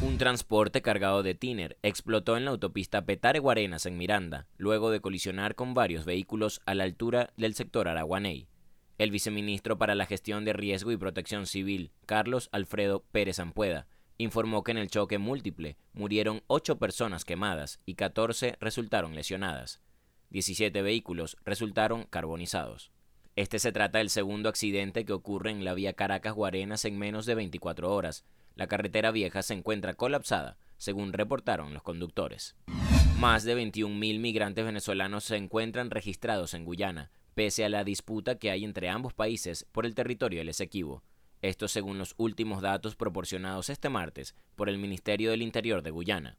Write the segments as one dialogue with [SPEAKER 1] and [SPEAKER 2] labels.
[SPEAKER 1] Un transporte cargado de tiner explotó en la autopista Petare-Guarenas en Miranda, luego de colisionar con varios vehículos a la altura del sector Araguaney. El viceministro para la Gestión de Riesgo y Protección Civil, Carlos Alfredo Pérez Ampueda, informó que en el choque múltiple murieron ocho personas quemadas y 14 resultaron lesionadas. 17 vehículos resultaron carbonizados. Este se trata del segundo accidente que ocurre en la vía Caracas-Guarenas en menos de 24 horas, la carretera vieja se encuentra colapsada, según reportaron los conductores. Más de 21.000 migrantes venezolanos se encuentran registrados en Guyana, pese a la disputa que hay entre ambos países por el territorio del Esequibo. Esto según los últimos datos proporcionados este martes por el Ministerio del Interior de Guyana.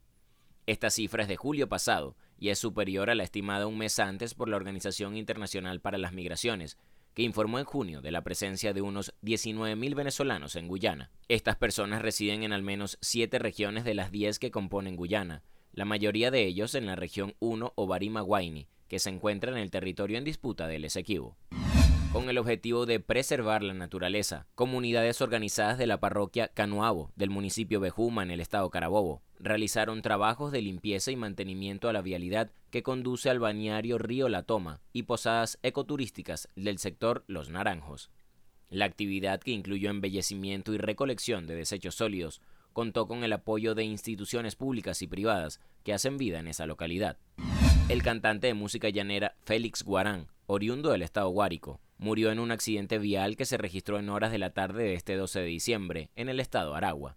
[SPEAKER 1] Esta cifra es de julio pasado y es superior a la estimada un mes antes por la Organización Internacional para las Migraciones, que informó en junio de la presencia de unos 19.000 venezolanos en Guyana. Estas personas residen en al menos siete regiones de las 10 que componen Guyana, la mayoría de ellos en la región 1 o Barima-Guaini, que se encuentra en el territorio en disputa del Esequibo con el objetivo de preservar la naturaleza. Comunidades organizadas de la parroquia Canuabo del municipio Bejuma en el estado Carabobo realizaron trabajos de limpieza y mantenimiento a la vialidad que conduce al bañario Río La Toma y posadas ecoturísticas del sector Los Naranjos. La actividad, que incluyó embellecimiento y recolección de desechos sólidos, contó con el apoyo de instituciones públicas y privadas que hacen vida en esa localidad. El cantante de música llanera Félix Guarán, oriundo del estado Guárico, murió en un accidente vial que se registró en horas de la tarde de este 12 de diciembre en el estado Aragua.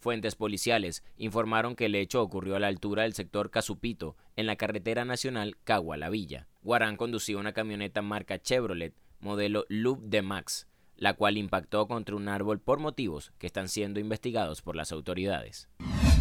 [SPEAKER 1] Fuentes policiales informaron que el hecho ocurrió a la altura del sector Casupito, en la carretera nacional Cagua-La Villa. Guarán conducía una camioneta marca Chevrolet, modelo Loop de Max, la cual impactó contra un árbol por motivos que están siendo investigados por las autoridades.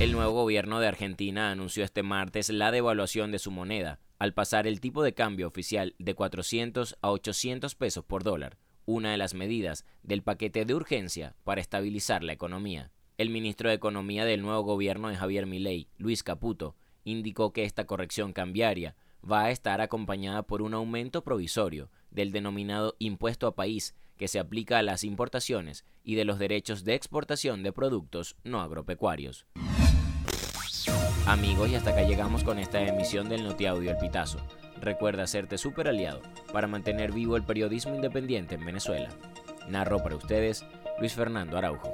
[SPEAKER 1] El nuevo gobierno de Argentina anunció este martes la devaluación de su moneda, al pasar el tipo de cambio oficial de 400 a 800 pesos por dólar, una de las medidas del paquete de urgencia para estabilizar la economía. El ministro de Economía del nuevo gobierno de Javier Milei, Luis Caputo, indicó que esta corrección cambiaria va a estar acompañada por un aumento provisorio del denominado impuesto a país que se aplica a las importaciones y de los derechos de exportación de productos no agropecuarios. Amigos, y hasta acá llegamos con esta emisión del Notiaudio El Pitazo. Recuerda hacerte super aliado para mantener vivo el periodismo independiente en Venezuela. Narro para ustedes Luis Fernando Araujo.